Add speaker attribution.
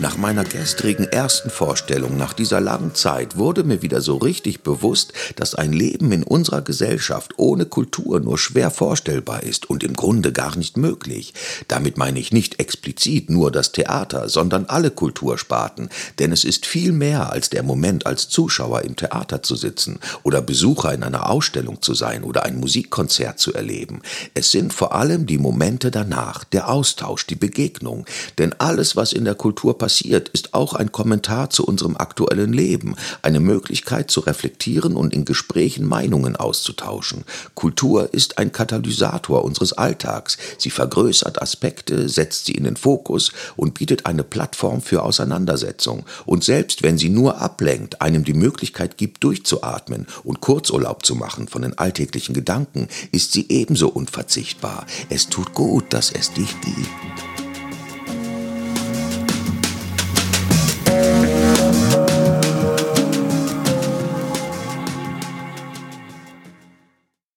Speaker 1: Nach meiner gestrigen ersten Vorstellung nach dieser langen Zeit wurde mir wieder so richtig bewusst, dass ein Leben in unserer Gesellschaft ohne Kultur nur schwer vorstellbar ist und im Grunde gar nicht möglich. Damit meine ich nicht explizit nur das Theater, sondern alle Kultursparten, denn es ist viel mehr als der Moment als Zuschauer im Theater zu sitzen oder Besucher in einer Ausstellung zu sein oder ein Musikkonzert zu erleben. Es sind vor allem die Momente danach, der Austausch, die Begegnung, denn alles, was in der Kultur passiert, ist auch ein Kommentar zu unserem aktuellen Leben, eine Möglichkeit zu reflektieren und in Gesprächen Meinungen auszutauschen. Kultur ist ein Katalysator unseres Alltags. Sie vergrößert Aspekte, setzt sie in den Fokus und bietet eine Plattform für Auseinandersetzung. Und selbst wenn sie nur ablenkt, einem die Möglichkeit gibt, durchzuatmen und Kurzurlaub zu machen von den alltäglichen Gedanken, ist sie ebenso unverzichtbar. Es tut gut, dass es dich gibt.